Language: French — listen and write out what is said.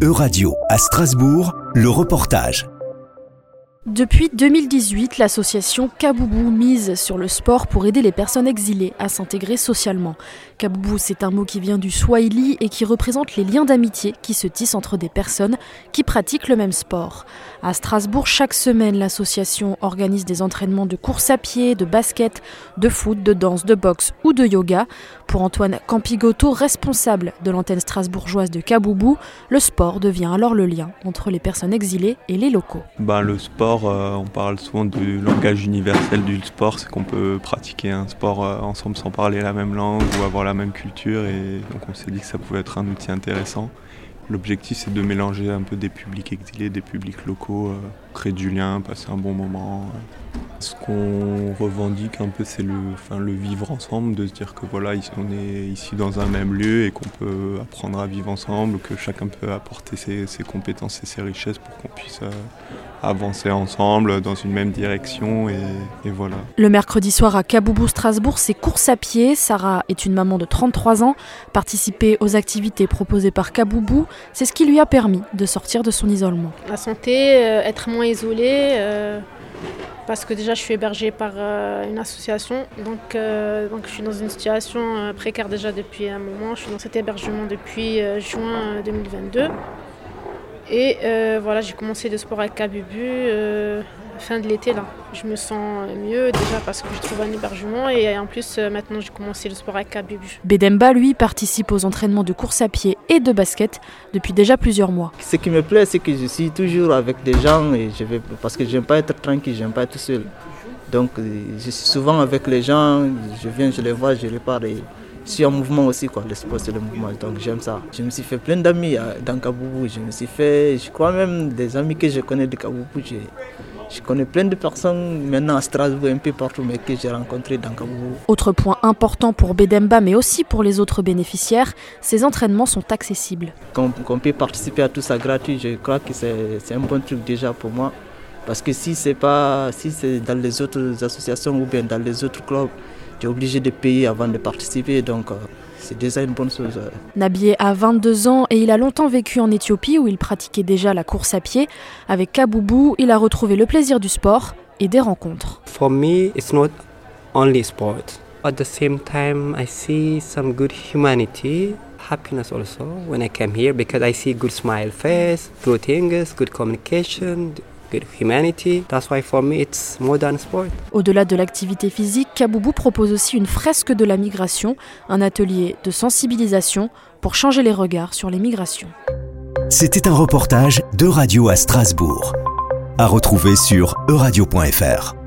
Euradio à Strasbourg, le reportage. Depuis 2018, l'association Kaboubou mise sur le sport pour aider les personnes exilées à s'intégrer socialement. Kaboubou, c'est un mot qui vient du swahili et qui représente les liens d'amitié qui se tissent entre des personnes qui pratiquent le même sport. À Strasbourg, chaque semaine, l'association organise des entraînements de course à pied, de basket, de foot, de danse, de boxe ou de yoga. Pour Antoine Campigoto, responsable de l'antenne strasbourgeoise de Kaboubou, le sport devient alors le lien entre les personnes exilées et les locaux. Ben, euh, on parle souvent du langage universel du sport, c'est qu'on peut pratiquer un sport euh, ensemble sans parler la même langue ou avoir la même culture. Et on s'est dit que ça pouvait être un outil intéressant. L'objectif, c'est de mélanger un peu des publics exilés, des publics locaux, euh, créer du lien, passer un bon moment. Ce qu'on revendique un peu, c'est le, enfin, le vivre ensemble, de se dire que voilà, on est ici dans un même lieu et qu'on peut apprendre à vivre ensemble, que chacun peut apporter ses, compétences et ses richesses pour qu'on puisse euh, avancer ensemble dans une même direction et, et, voilà. Le mercredi soir à Kaboubou Strasbourg, c'est course à pied. Sarah est une maman de 33 ans. Participer aux activités proposées par Kaboubou, c'est ce qui lui a permis de sortir de son isolement. La santé, euh, être moins isolé. Euh, parce que déjà je suis hébergée par euh, une association, donc, euh, donc je suis dans une situation euh, précaire déjà depuis un moment. Je suis dans cet hébergement depuis juin 2022. Et voilà, j'ai commencé le sport avec Kabubu fin de l'été là. Je me sens mieux déjà parce que je trouve un hébergement et en plus euh, maintenant j'ai commencé le sport avec Kabubu. Bedemba lui participe aux entraînements de course à pied et de basket depuis déjà plusieurs mois. Ce qui me plaît c'est que je suis toujours avec des gens et je vais parce que j'aime pas être tranquille, j'aime pas être seul. Donc euh, je suis souvent avec les gens, je viens, je les vois, je les parle et je suis en mouvement aussi, quoi. Le sport, c'est le mouvement, donc j'aime ça. Je me suis fait plein d'amis euh, dans Kaboubou. Je me suis fait, je crois même, des amis que je connais de Kaboubou. Je connais plein de personnes maintenant à Strasbourg, un peu partout, mais que j'ai rencontrées dans Kaboubou. Autre point important pour Bedemba, mais aussi pour les autres bénéficiaires, ces entraînements sont accessibles. Qu'on peut participer à tout ça gratuit, je crois que c'est un bon truc déjà pour moi. Parce que si c'est pas, si c'est dans les autres associations ou bien dans les autres clubs, tu es obligé de payer avant de participer. Donc, euh, c'est déjà une bonne chose. Nabié a 22 ans et il a longtemps vécu en Éthiopie où il pratiquait déjà la course à pied. Avec Kaboubou, il a retrouvé le plaisir du sport et des rencontres. For me, it's not only sport. At the same time, I see some good humanity, happiness also when I came here because I see good smile face, good things, good communication, humanity. That's why for me it's modern sport. Au-delà de l'activité physique, Kaboubou propose aussi une fresque de la migration, un atelier de sensibilisation pour changer les regards sur les migrations. C'était un reportage de Radio à Strasbourg. À retrouver sur euradio.fr.